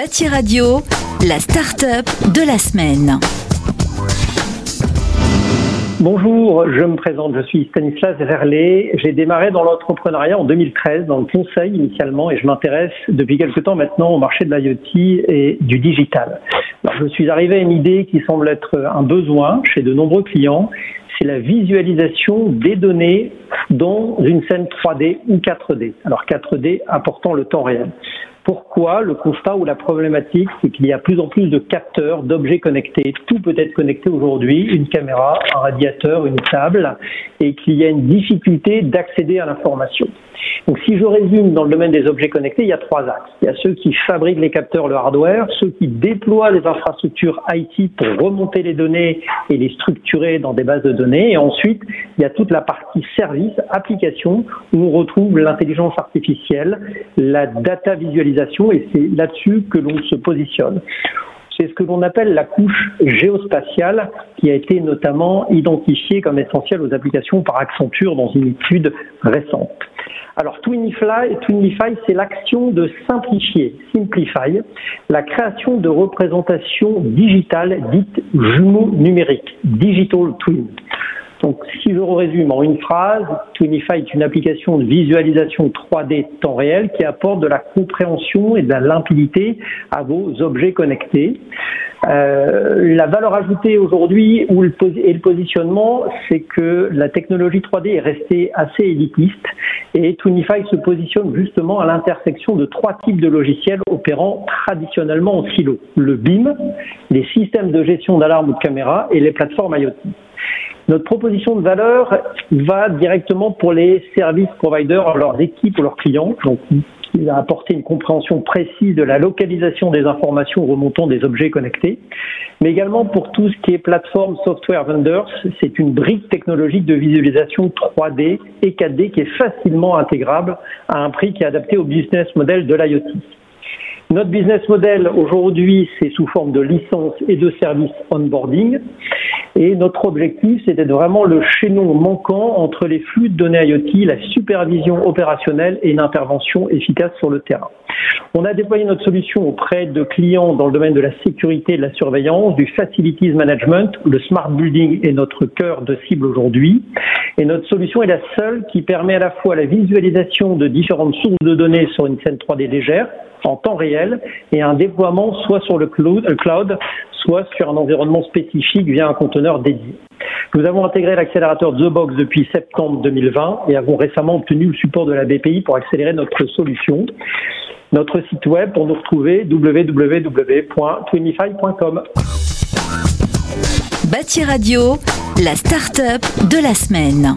Bâti Radio, la start-up de la semaine. Bonjour, je me présente, je suis Stanislas Verlet. J'ai démarré dans l'entrepreneuriat en 2013, dans le conseil initialement, et je m'intéresse depuis quelque temps maintenant au marché de l'IoT et du digital. Je suis arrivé à une idée qui semble être un besoin chez de nombreux clients, c'est la visualisation des données dans une scène 3D ou 4D. Alors 4D apportant le temps réel. Le constat ou la problématique, c'est qu'il y a plus en plus de capteurs, d'objets connectés. Tout peut être connecté aujourd'hui, une caméra, un radiateur, une table, et qu'il y a une difficulté d'accéder à l'information. Donc si je résume dans le domaine des objets connectés, il y a trois axes. Il y a ceux qui fabriquent les capteurs, le hardware, ceux qui déploient les infrastructures IT pour remonter les données et les structurer dans des bases de données. Et ensuite, il y a toute la partie service, application, où on retrouve l'intelligence artificielle, la data visualisation, et c'est là-dessus que l'on se positionne. C'est ce que l'on appelle la couche géospatiale qui a été notamment identifiée comme essentielle aux applications par Accenture dans une étude récente. Alors Twinify, Twinify c'est l'action de simplifier, simplify, la création de représentations digitales dites jumeaux numériques, digital twin. Donc, si je résume en une phrase, Twinify est une application de visualisation 3D temps réel qui apporte de la compréhension et de la limpidité à vos objets connectés. Euh, la valeur ajoutée aujourd'hui et le positionnement, c'est que la technologie 3D est restée assez élitiste et Twinify se positionne justement à l'intersection de trois types de logiciels opérant traditionnellement en silo. Le BIM, les systèmes de gestion d'alarme ou de caméra et les plateformes IoT. Notre proposition de valeur va directement pour les services providers, leurs équipes ou leurs clients. Il va apporter une compréhension précise de la localisation des informations remontant des objets connectés, mais également pour tout ce qui est plateforme software vendors. C'est une brique technologique de visualisation 3D et 4D qui est facilement intégrable à un prix qui est adapté au business model de l'IoT. Notre business model aujourd'hui, c'est sous forme de licence et de services onboarding. Et notre objectif, c'est d'être vraiment le chaînon manquant entre les flux de données IoT, la supervision opérationnelle et une intervention efficace sur le terrain. On a déployé notre solution auprès de clients dans le domaine de la sécurité de la surveillance, du facilities management, le smart building est notre cœur de cible aujourd'hui. Et notre solution est la seule qui permet à la fois la visualisation de différentes sources de données sur une scène 3D légère, en temps et un déploiement soit sur le cloud, soit sur un environnement spécifique via un conteneur dédié. Nous avons intégré l'accélérateur The Box depuis septembre 2020 et avons récemment obtenu le support de la BPI pour accélérer notre solution. Notre site web pour nous retrouver www.twinify.com. Bâti Radio, la start-up de la semaine.